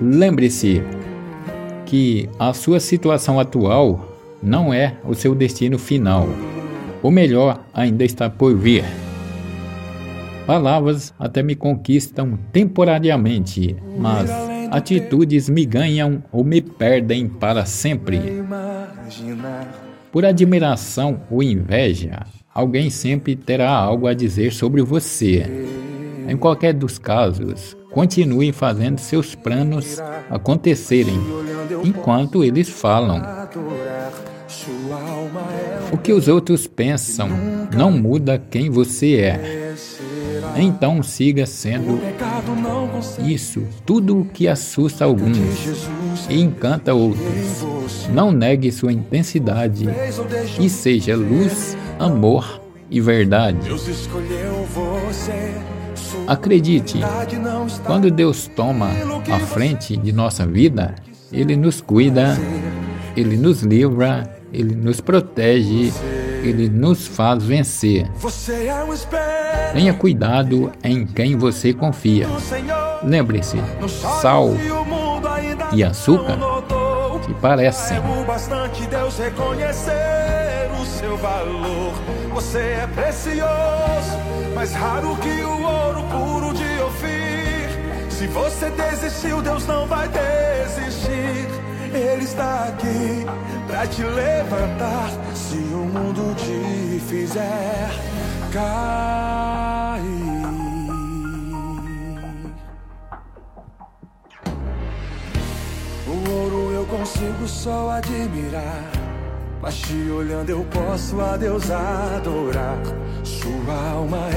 Lembre-se que a sua situação atual não é o seu destino final. O melhor ainda está por vir. Palavras até me conquistam temporariamente, mas atitudes me ganham ou me perdem para sempre. Por admiração ou inveja, alguém sempre terá algo a dizer sobre você. Em qualquer dos casos, continue fazendo seus planos acontecerem enquanto eles falam. O que os outros pensam não muda quem você é. Então siga sendo isso, tudo o que assusta alguns e encanta outros. Não negue sua intensidade e seja luz, amor e verdade. Acredite, quando Deus toma a frente de nossa vida, Ele nos cuida, Ele nos livra, Ele nos protege, Ele nos faz vencer. Tenha cuidado em quem você confia. Lembre-se, sal e açúcar se parecem. Você é precioso, mais raro que o Se você desistiu, Deus não vai desistir. Ele está aqui para te levantar. Se o mundo te fizer cair. O ouro eu consigo só admirar. Mas te olhando eu posso a Deus adorar. Sua alma